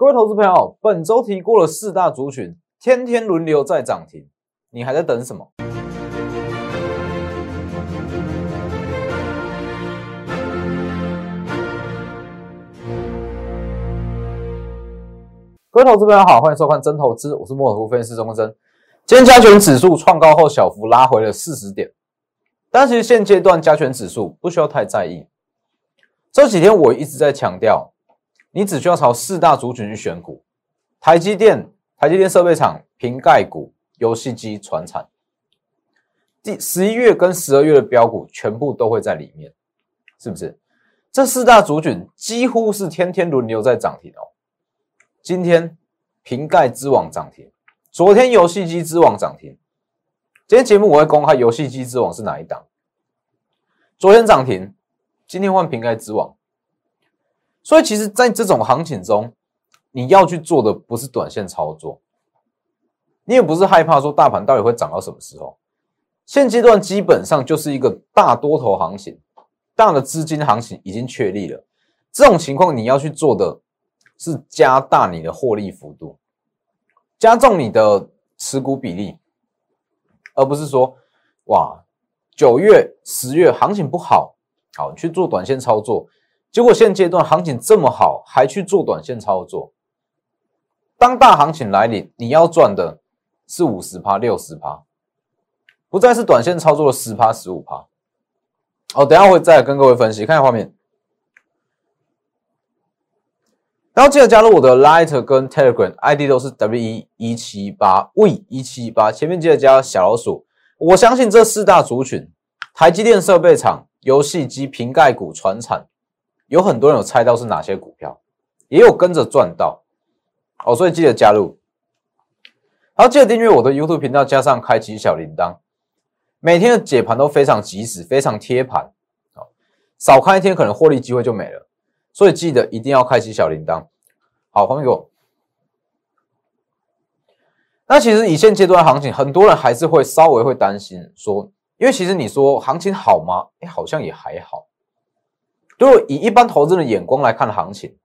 各位投资朋友，本周提过了四大族群，天天轮流在涨停，你还在等什么？各位投资朋友好，欢迎收看真投资，我是莫尔夫分析师钟国珍。今天加权指数创高后小幅拉回了四十点，但其实现阶段加权指数不需要太在意。这几天我一直在强调。你只需要朝四大族群去选股，台积电、台积电设备厂、瓶盖股、游戏机、船产，第十一月跟十二月的标股全部都会在里面，是不是？这四大族群几乎是天天轮流在涨停哦。今天瓶盖之王涨停，昨天游戏机之王涨停，今天节目我会公开游戏机之王是哪一档。昨天涨停，今天换瓶盖之王。所以，其实，在这种行情中，你要去做的不是短线操作，你也不是害怕说大盘到底会涨到什么时候。现阶段基本上就是一个大多头行情，大的资金行情已经确立了。这种情况，你要去做的是加大你的获利幅度，加重你的持股比例，而不是说，哇，九月、十月行情不好，好去做短线操作。结果现阶段行情这么好，还去做短线操作？当大行情来临，你要赚的是五十趴、六十趴，不再是短线操作的十趴、十五趴。哦，等下会再跟各位分析。看下画面，然后记得加入我的 Light 跟 Telegram ID 都是 W 一一七八 V 一七八，前面记得加小老鼠。我相信这四大族群：台积电设备厂、游戏机、瓶盖股、船产。有很多人有猜到是哪些股票，也有跟着赚到哦，所以记得加入，好，记得订阅我的 YouTube 频道，加上开启小铃铛，每天的解盘都非常及时，非常贴盘，好，少看一天可能获利机会就没了，所以记得一定要开启小铃铛。好，黄给我。那其实以现阶段行情，很多人还是会稍微会担心说，因为其实你说行情好吗？哎，好像也还好。如果以一般投资人的眼光来看行情，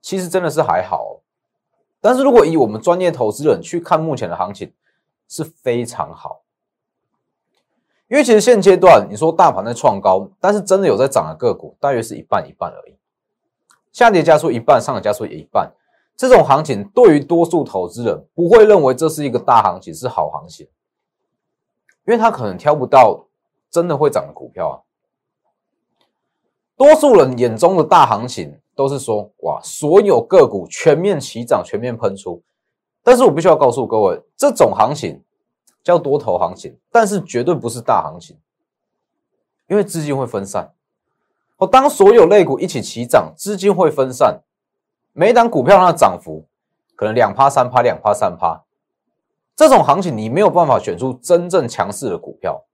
其实真的是还好。但是如果以我们专业投资人去看目前的行情，是非常好。因为其实现阶段你说大盘在创高，但是真的有在涨的个股，大约是一半一半而已。下跌加速一半，上涨加速也一半。这种行情对于多数投资人不会认为这是一个大行情，是好行情，因为他可能挑不到真的会涨的股票啊。多数人眼中的大行情都是说，哇，所有个股全面齐涨、全面喷出。但是我必须要告诉各位，这种行情叫多头行情，但是绝对不是大行情，因为资金会分散。哦，当所有类股一起齐涨，资金会分散，每档股票它的涨幅可能两趴、三趴、两趴、三趴。这种行情你没有办法选出真正强势的股票。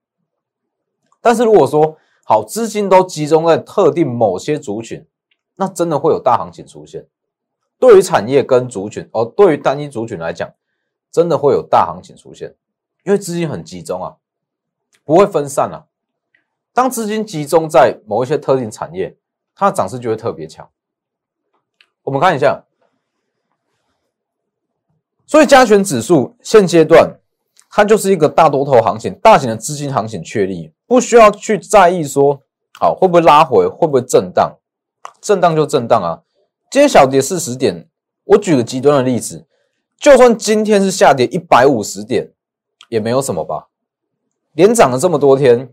但是如果说，好，资金都集中在特定某些族群，那真的会有大行情出现。对于产业跟族群，哦，对于单一族群来讲，真的会有大行情出现，因为资金很集中啊，不会分散啊。当资金集中在某一些特定产业，它的涨势就会特别强。我们看一下，所以加权指数现阶段。它就是一个大多头行情，大型的资金行情确立，不需要去在意说，好会不会拉回，会不会震荡，震荡就震荡啊。今天小跌四十点，我举个极端的例子，就算今天是下跌一百五十点，也没有什么吧。连涨了这么多天，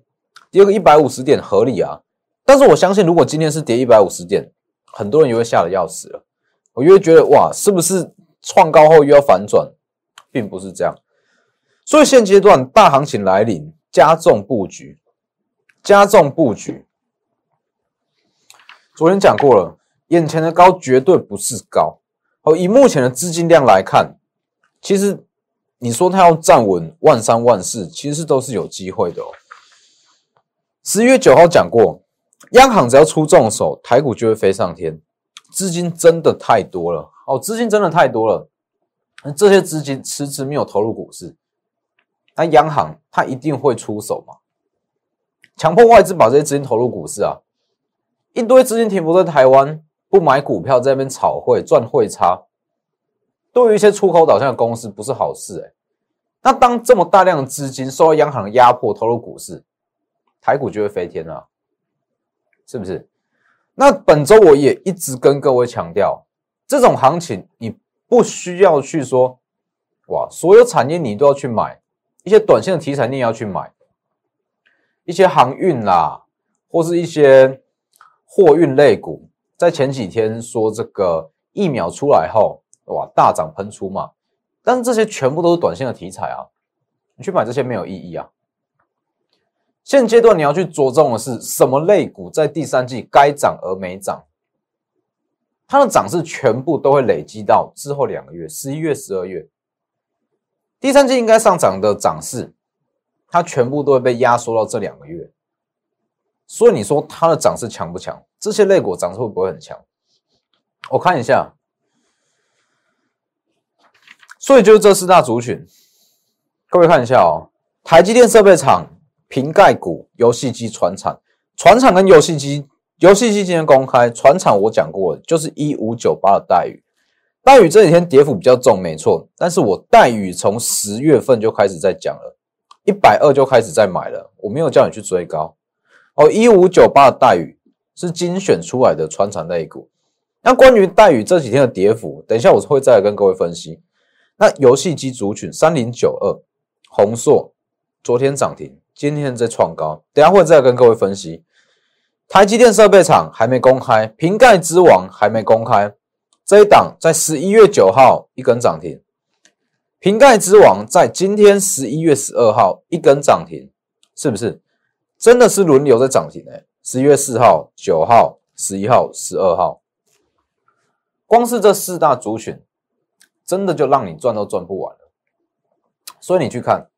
跌个一百五十点合理啊。但是我相信，如果今天是跌一百五十点，很多人也会吓得要死了。我就会觉得哇，是不是创高后又要反转，并不是这样。所以现阶段大行情来临，加重布局，加重布局。昨天讲过了，眼前的高绝对不是高。哦，以目前的资金量来看，其实你说它要站稳万三万四，其实都是有机会的哦。十一月九号讲过，央行只要出重手，台股就会飞上天。资金真的太多了，哦，资金真的太多了，这些资金迟迟没有投入股市。那央行它一定会出手嘛？强迫外资把这些资金投入股市啊，一堆资金停泊在台湾，不买股票，在那边炒汇赚汇差，对于一些出口导向的公司不是好事哎。那当这么大量的资金受到央行的压迫投入股市，台股就会飞天了，是不是？那本周我也一直跟各位强调，这种行情你不需要去说，哇，所有产业你都要去买，一些短线的题材你也要去买，一些航运啦，或是一些货运类股，在前几天说这个疫苗出来后，哇，大涨喷出嘛。但是这些全部都是短线的题材啊，你去买这些没有意义啊。现阶段你要去着重的是什么类股在第三季该涨而没涨，它的涨势全部都会累积到之后两个月，十一月、十二月，第三季应该上涨的涨势，它全部都会被压缩到这两个月。所以你说它的涨势强不强？这些类股涨势会不会很强？我看一下。所以就是这四大族群，各位看一下哦。台积电设备厂、瓶盖股、游戏机、船厂、船厂跟游戏机，游戏机今天公开，船厂我讲过，就是一五九八的待遇。待遇这几天跌幅比较重，没错。但是我待遇从十月份就开始在讲了，一百二就开始在买了，我没有叫你去追高哦。一五九八的待遇是精选出来的船厂类股。那关于待遇这几天的跌幅，等一下我会再来跟各位分析。那游戏机族群三零九二，红硕昨天涨停，今天在创高，等下会再跟各位分析。台积电设备厂还没公开，瓶盖之王还没公开，这一档在十一月九号一根涨停，瓶盖之王在今天十一月十二号一根涨停，是不是？真的是轮流在涨停哎！十一月四号、九号、十一号、十二号，光是这四大族群。真的就让你赚都赚不完了，所以你去看，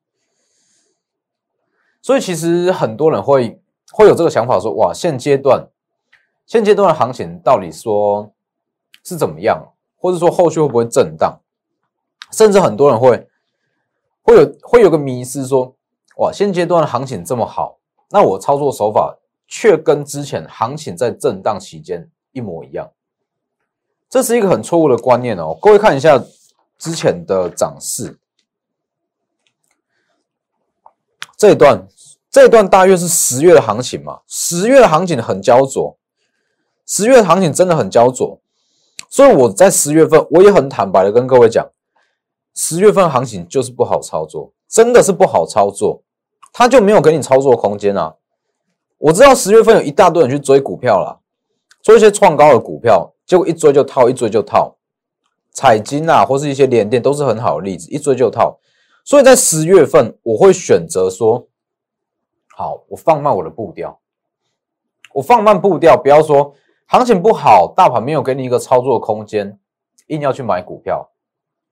所以其实很多人会会有这个想法，说哇，现阶段现阶段的行情到底说是怎么样，或者说后续会不会震荡？甚至很多人会会有会有个迷思，说哇，现阶段的行情这么好，那我操作手法却跟之前行情在震荡期间一模一样，这是一个很错误的观念哦。各位看一下。之前的涨势，这一段这一段大约是十月的行情嘛？十月的行情很焦灼，十月的行情真的很焦灼，所以我在十月份我也很坦白的跟各位讲，十月份行情就是不好操作，真的是不好操作，他就没有给你操作空间啊！我知道十月份有一大堆人去追股票了，做一些创高的股票，结果一追就套，一追就套。彩金啊，或是一些连电都是很好的例子，一追就套。所以在十月份，我会选择说，好，我放慢我的步调，我放慢步调，不要说行情不好，大盘没有给你一个操作空间，硬要去买股票，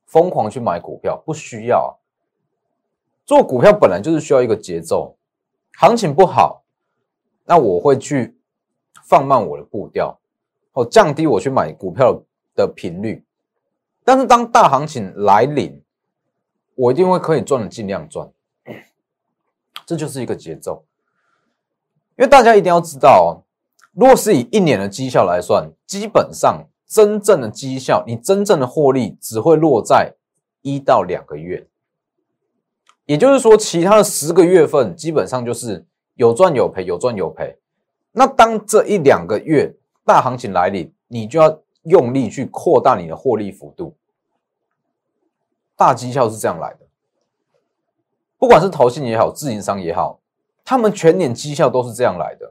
疯狂去买股票，不需要。做股票本来就是需要一个节奏，行情不好，那我会去放慢我的步调，哦，降低我去买股票的频率。但是当大行情来临，我一定会可以赚的尽量赚，这就是一个节奏。因为大家一定要知道哦，如果是以一年的绩效来算，基本上真正的绩效，你真正的获利只会落在一到两个月。也就是说，其他的十个月份基本上就是有赚有赔，有赚有赔。那当这一两个月大行情来临，你就要。用力去扩大你的获利幅度，大绩效是这样来的。不管是投信也好，自营商也好，他们全年绩效都是这样来的，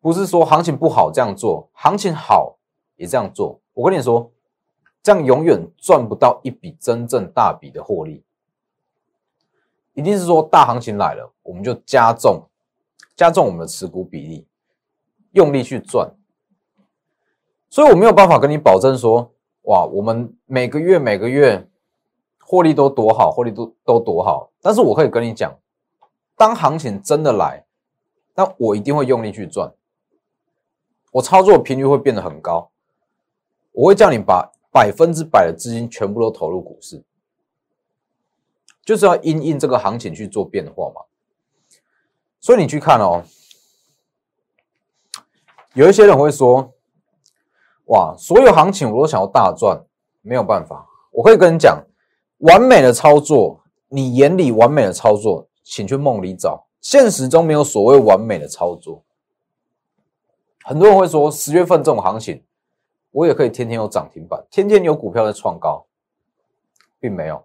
不是说行情不好这样做，行情好也这样做。我跟你说，这样永远赚不到一笔真正大笔的获利。一定是说大行情来了，我们就加重加重我们的持股比例，用力去赚。所以我没有办法跟你保证说，哇，我们每个月每个月获利都多好，获利都都多好。但是我可以跟你讲，当行情真的来，那我一定会用力去赚，我操作频率会变得很高，我会叫你把百分之百的资金全部都投入股市，就是要因应这个行情去做变化嘛。所以你去看哦，有一些人会说。哇，所有行情我都想要大赚，没有办法，我我可以跟你讲，完美的操作，你眼里完美的操作，请去梦里找，现实中没有所谓完美的操作。很多人会说，十月份这种行情，我也可以天天有涨停板，天天有股票在创高，并没有。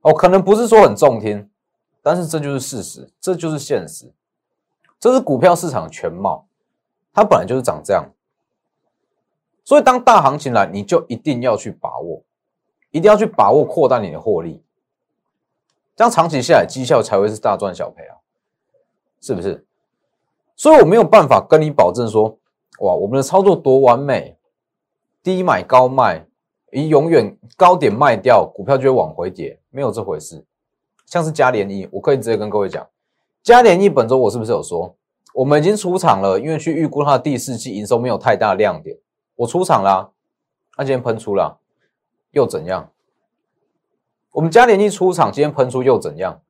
哦，可能不是说很中听，但是这就是事实，这就是现实，这是股票市场全貌，它本来就是长这样。所以，当大行情来，你就一定要去把握，一定要去把握扩大你的获利，这样长期下来绩效才会是大赚小赔啊，是不是？所以我没有办法跟你保证说，哇，我们的操作多完美，低买高卖，一永远高点卖掉，股票就会往回跌，没有这回事。像是嘉联益，我可以直接跟各位讲，嘉联益本周我是不是有说，我们已经出场了，因为去预估它的第四季营收没有太大亮点。我出场啦，那今天喷出了，又怎样？我们嘉联一出场，今天喷出又怎样？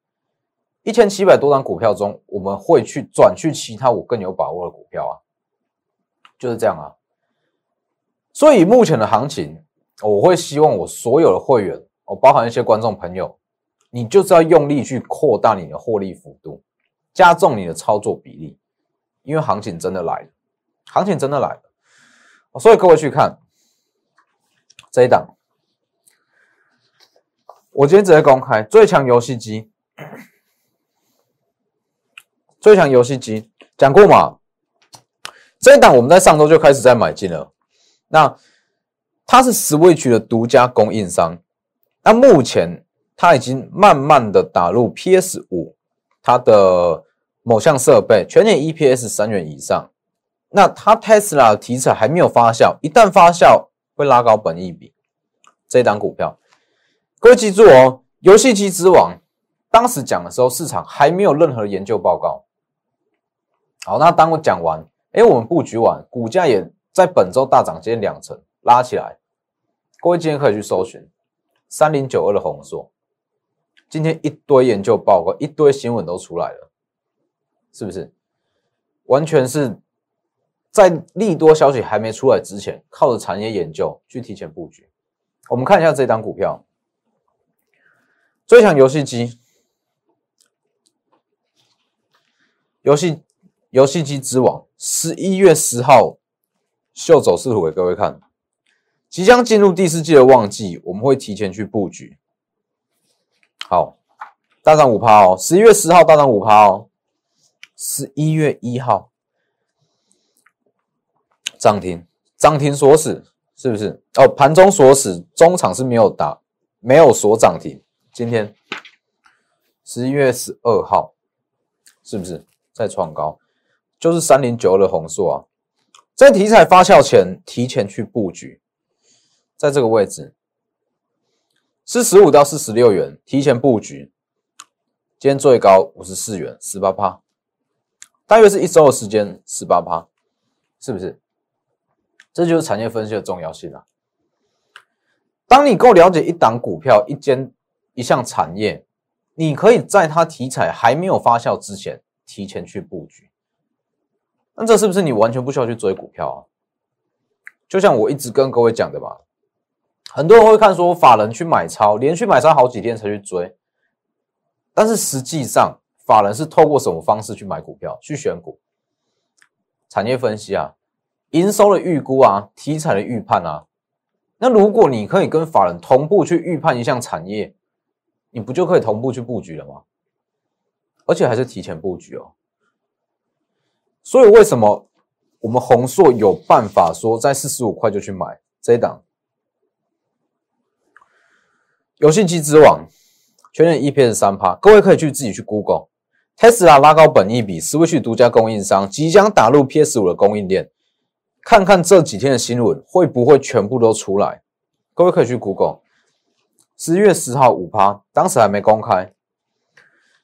一千七百多张股票中，我们会去转去其他我更有把握的股票啊，就是这样啊。所以目前的行情，我会希望我所有的会员，我包含一些观众朋友，你就是要用力去扩大你的获利幅度，加重你的操作比例，因为行情真的来了，行情真的来了。所以各位去看这一档，我今天直接公开最强游戏机，最强游戏机讲过嘛？这一档我们在上周就开始在买进了。那它是 Switch 的独家供应商，那目前它已经慢慢的打入 PS 五它的某项设备，全年 EPS 三元以上。那它 Tesla 的题材还没有发酵，一旦发酵会拉高本益比。这一档股票，各位记住哦，游戏机之王当时讲的时候，市场还没有任何研究报告。好，那当我讲完，哎，我们布局完，股价也在本周大涨，今天两成拉起来。各位今天可以去搜寻三零九二的红硕，今天一堆研究报告，一堆新闻都出来了，是不是？完全是。在利多消息还没出来之前，靠着产业研究去提前布局。我们看一下这张股票，最强游戏机，游戏游戏机之王，十一月十号秀走势图给各位看，即将进入第四季的旺季，我们会提前去布局。好，大涨五趴哦，十一月十号大涨五趴哦，十一月一号。涨停，涨停锁死，是不是？哦，盘中锁死，中场是没有打，没有锁涨停。今天十一月十二号，是不是在创高？就是三零九二的红硕啊，在题材发酵前提前去布局，在这个位置，四十五到四十六元提前布局，今天最高五十四元，十八趴，大约是一周的时间，十八趴，是不是？这就是产业分析的重要性啊！当你够了解一档股票、一间、一项产业，你可以在它题材还没有发酵之前，提前去布局。那这是不是你完全不需要去追股票啊？就像我一直跟各位讲的吧，很多人会看说法人去买超，连续买超好几天才去追，但是实际上法人是透过什么方式去买股票、去选股？产业分析啊！营收的预估啊，题材的预判啊，那如果你可以跟法人同步去预判一项产业，你不就可以同步去布局了吗？而且还是提前布局哦。所以为什么我们宏硕有办法说在四十五块就去买这一档游戏机之王，全年 EPS 三趴，各位可以去自己去 Google，Tesla 拉高本益比，Switch 独家供应商即将打入 PS 五的供应链。看看这几天的新闻会不会全部都出来？各位可以去 Google，十月十号五趴，当时还没公开。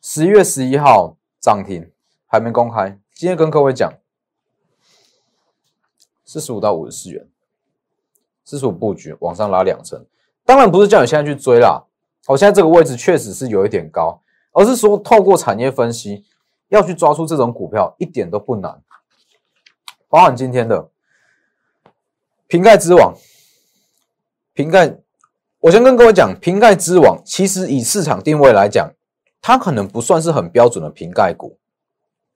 十月十一号涨停，还没公开。今天跟各位讲，四十五到五十四元，四十五布局往上拉两成。当然不是叫你现在去追啦，我现在这个位置确实是有一点高，而是说透过产业分析要去抓出这种股票一点都不难，包含今天的。瓶盖之王，瓶盖我先跟各位讲，瓶盖之王其实以市场定位来讲，它可能不算是很标准的瓶盖股，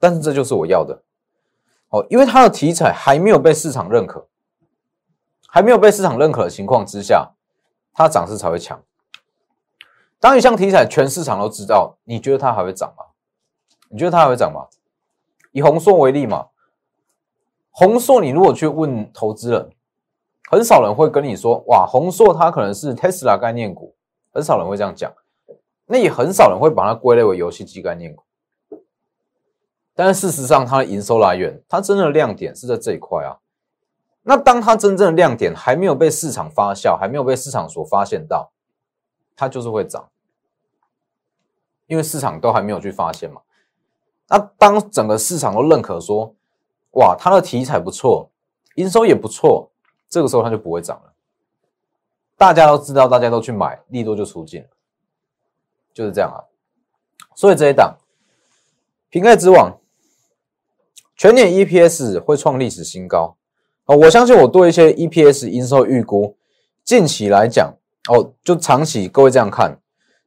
但是这就是我要的。哦，因为它的题材还没有被市场认可，还没有被市场认可的情况之下，它涨势才会强。当一项题材全市场都知道，你觉得它还会涨吗？你觉得它还会涨吗？以红硕为例嘛，红硕你如果去问投资人。很少人会跟你说，哇，宏硕它可能是 Tesla 概念股，很少人会这样讲。那也很少人会把它归类为游戏机概念股。但是事实上，它的营收来源，它真正的亮点是在这一块啊。那当它真正的亮点还没有被市场发酵，还没有被市场所发现到，它就是会涨，因为市场都还没有去发现嘛。那当整个市场都认可说，哇，它的题材不错，营收也不错。这个时候它就不会涨了，大家都知道，大家都去买，利多就出尽了，就是这样啊。所以这一档瓶盖之王全年 EPS 会创历史新高哦。我相信我对一些 EPS 营收预估，近期来讲哦，就长期各位这样看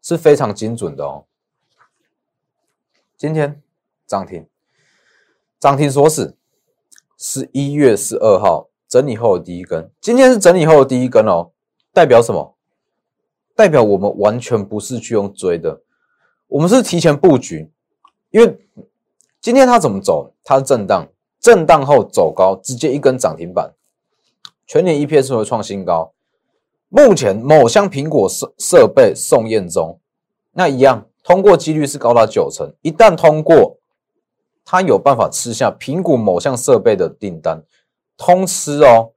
是非常精准的哦。今天涨停，涨停锁死，十一月十二号。整理后的第一根，今天是整理后的第一根哦，代表什么？代表我们完全不是去用追的，我们是提前布局。因为今天它怎么走？它是震荡，震荡后走高，直接一根涨停板，全年 EPS 会创新高。目前某项苹果设设备送验中，那一样通过几率是高达九成，一旦通过，它有办法吃下苹果某项设备的订单。通吃哦，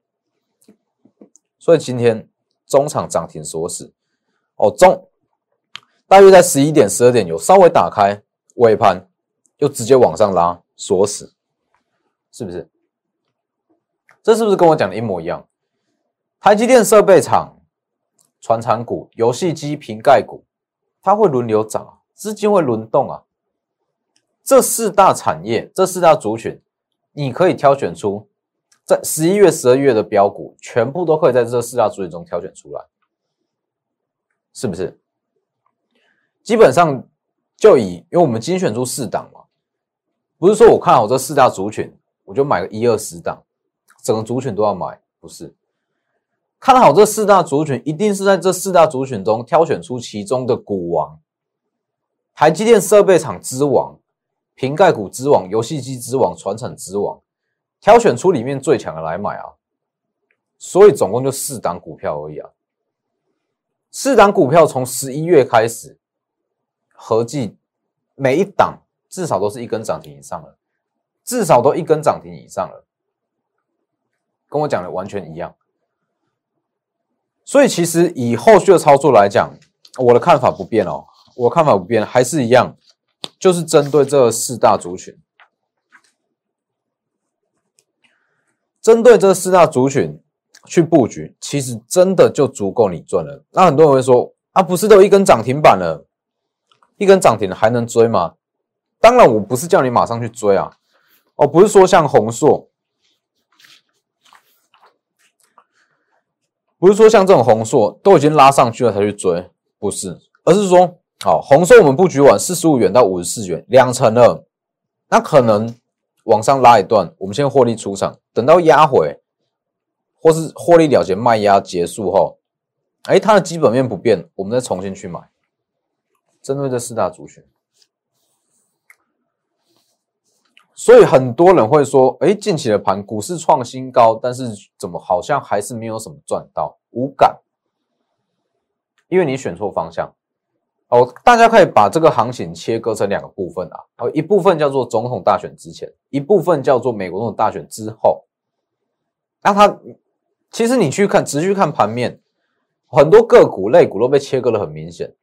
所以今天中场涨停锁死。哦，中大约在十一点、十二点有稍微打开尾盘，又直接往上拉锁死，是不是？这是不是跟我讲的一模一样？台积电设备厂、传产股、游戏机瓶盖股，它会轮流涨，资金会轮动啊。这四大产业、这四大族群，你可以挑选出。在十一月、十二月的标股，全部都可以在这四大族群中挑选出来，是不是？基本上就以，因为我们精选出四档嘛，不是说我看好这四大族群，我就买个一二十档，整个族群都要买，不是。看好这四大族群，一定是在这四大族群中挑选出其中的股王，台积电设备厂之王，瓶盖股之王，游戏机之王，传承之王。挑选出里面最强的来买啊，所以总共就四档股票而已啊。四档股票从十一月开始，合计每一档至少都是一根涨停以上了，至少都一根涨停以上了，跟我讲的完全一样。所以其实以后续的操作来讲，我的看法不变哦，我看法不变，还是一样，就是针对这四大族群。针对这四大族群去布局，其实真的就足够你赚了。那很多人会说：“啊，不是都一根涨停板了，一根涨停还能追吗？”当然，我不是叫你马上去追啊。哦，不是说像红硕，不是说像这种红硕都已经拉上去了才去追，不是，而是说，好，红硕我们布局完四十五元到五十四元两成了，那可能。往上拉一段，我们先获利出场，等到压回或是获利了结卖压结束后，哎，它的基本面不变，我们再重新去买。针对这四大族群，所以很多人会说，哎，近期的盘股市创新高，但是怎么好像还是没有什么赚到，无感，因为你选错方向。哦，大家可以把这个行情切割成两个部分啊。哦，一部分叫做总统大选之前，一部分叫做美国总统大选之后。那它其实你去看，直去看盘面，很多个股类股都被切割的很明显。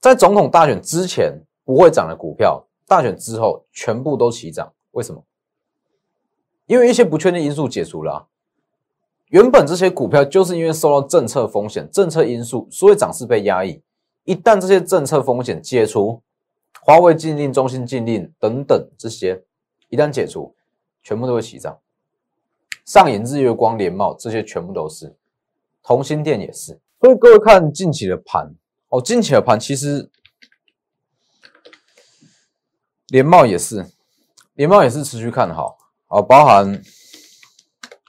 在总统大选之前不会涨的股票，大选之后全部都齐涨。为什么？因为一些不确定因素解除了。原本这些股票就是因为受到政策风险、政策因素，所以涨势被压抑。一旦这些政策风险解除，华为禁令、中兴禁令等等这些一旦解除，全部都会起涨。上影日月光、联茂这些全部都是，同心店也是。所以各位看近期的盘哦，近期的盘其实联茂也是，联茂也是持续看好哦，包含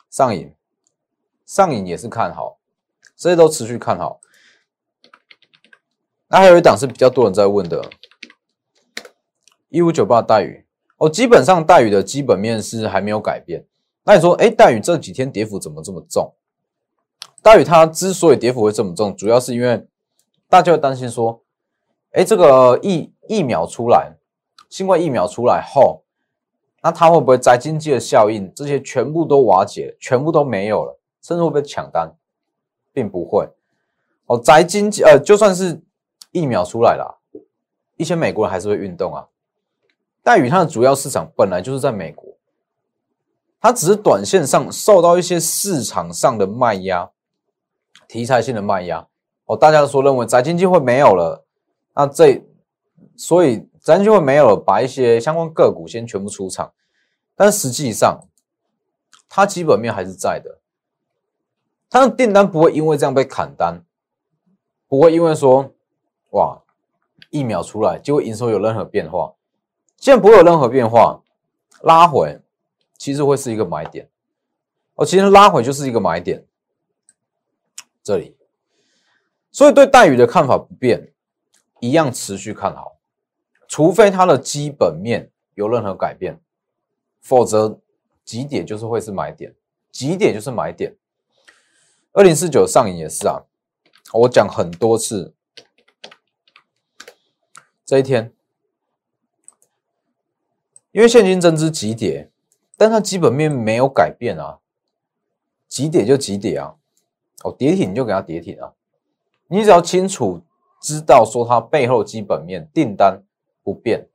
上影，上影也是看好，这些都持续看好。那还有一档是比较多人在问的，一五九八待遇哦，基本上待遇的基本面是还没有改变。那你说，哎，待遇这几天跌幅怎么这么重？待遇它之所以跌幅会这么重，主要是因为大家会担心说，哎，这个疫疫苗出来，新冠疫苗出来后，那它会不会在经济的效应这些全部都瓦解，全部都没有了，甚至会被抢单，并不会。哦，宅经济，呃，就算是。疫苗出来了，一些美国人还是会运动啊。待遇它的主要市场本来就是在美国，它只是短线上受到一些市场上的卖压，题材性的卖压哦。大家都说认为宅经济会没有了，那这所以咱就会没有，把一些相关个股先全部出场，但实际上它基本面还是在的，它的订单不会因为这样被砍单，不会因为说。哇，疫苗出来，就会营收有任何变化？既然不会有任何变化，拉回其实会是一个买点。哦，其实拉回就是一个买点。这里，所以对待遇的看法不变，一样持续看好，除非它的基本面有任何改变，否则几点就是会是买点，几点就是买点。二零四九上影也是啊，我讲很多次。这一天，因为现金增资急跌，但它基本面没有改变啊，急跌就急跌啊，哦，跌停就给它跌停啊，你只要清楚知道说它背后基本面订单不变，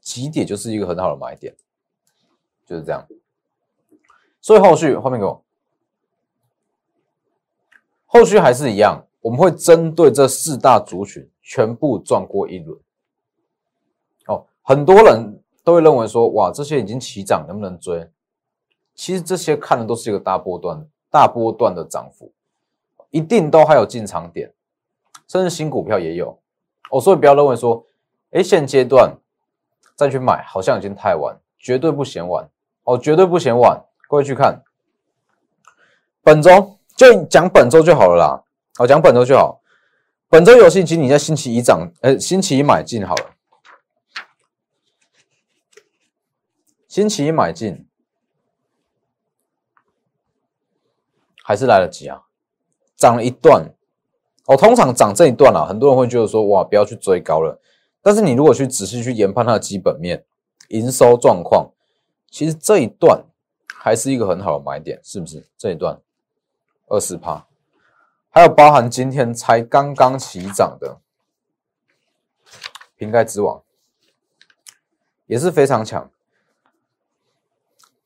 急跌就是一个很好的买点，就是这样。所以后续后面给我，后续还是一样，我们会针对这四大族群。全部转过一轮，哦，很多人都会认为说，哇，这些已经起涨，能不能追？其实这些看的都是一个大波段、大波段的涨幅，一定都还有进场点，甚至新股票也有。哦，所以不要认为说，哎，现阶段再去买好像已经太晚，绝对不嫌晚，哦，绝对不嫌晚。各位去看，本周就讲本周就好了啦，哦，讲本周就好。本周游戏机你在星期一涨，呃，星期一买进好了。星期一买进还是来得及啊？涨了一段，哦，通常涨这一段啊，很多人会觉得说，哇，不要去追高了。但是你如果去仔细去研判它的基本面、营收状况，其实这一段还是一个很好的买点，是不是？这一段二十趴。还有包含今天才刚刚起涨的瓶盖之王，也是非常强。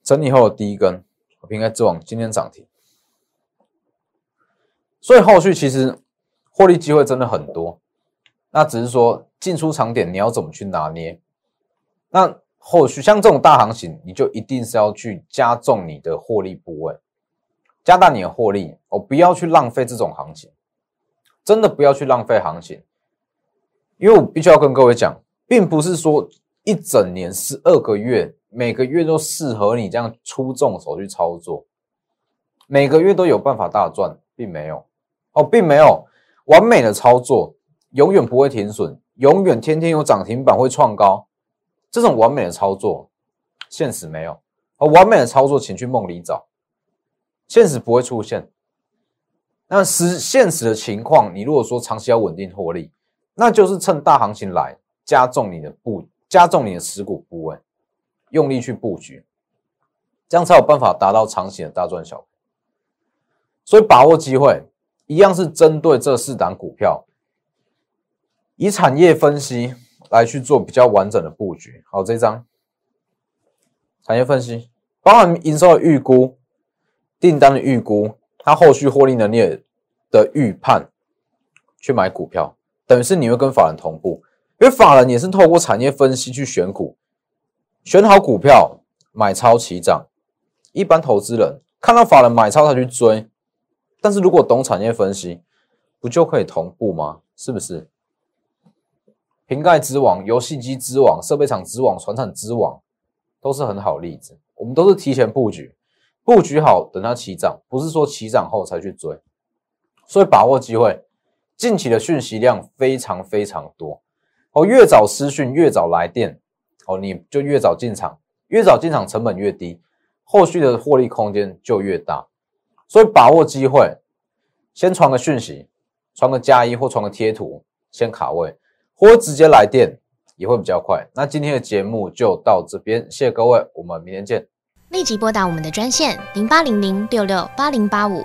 整理后的第一根瓶盖之王今天涨停，所以后续其实获利机会真的很多。那只是说进出场点你要怎么去拿捏？那后续像这种大行情，你就一定是要去加重你的获利部位。加大你的获利，哦，不要去浪费这种行情，真的不要去浪费行情，因为我必须要跟各位讲，并不是说一整年十二个月，每个月都适合你这样出重手去操作，每个月都有办法大赚，并没有，哦，并没有完美的操作，永远不会停损，永远天天有涨停板会创高，这种完美的操作，现实没有，而完美的操作，请去梦里找。现实不会出现，那实现实的情况，你如果说长期要稳定获利，那就是趁大行情来加重你的布，加重你的持股部位，用力去布局，这样才有办法达到长期的大赚小所以把握机会，一样是针对这四档股票，以产业分析来去做比较完整的布局。好，这张产业分析包含营收的预估。订单的预估，它后续获利能力的预判，去买股票，等于是你会跟法人同步，因为法人也是透过产业分析去选股，选好股票买超起涨。一般投资人看到法人买超，他去追，但是如果懂产业分析，不就可以同步吗？是不是？瓶盖之王、游戏机之王、设备厂之王、船产之王，都是很好例子。我们都是提前布局，布局好，等它起涨，不是说起涨后才去追。所以把握机会，近期的讯息量非常非常多哦，越早私讯，越早来电哦，你就越早进场，越早进场成本越低，后续的获利空间就越大。所以把握机会，先传个讯息，传个加一或传个贴图，先卡位。或直接来电也会比较快。那今天的节目就到这边，谢谢各位，我们明天见。立即拨打我们的专线零八零零六六八零八五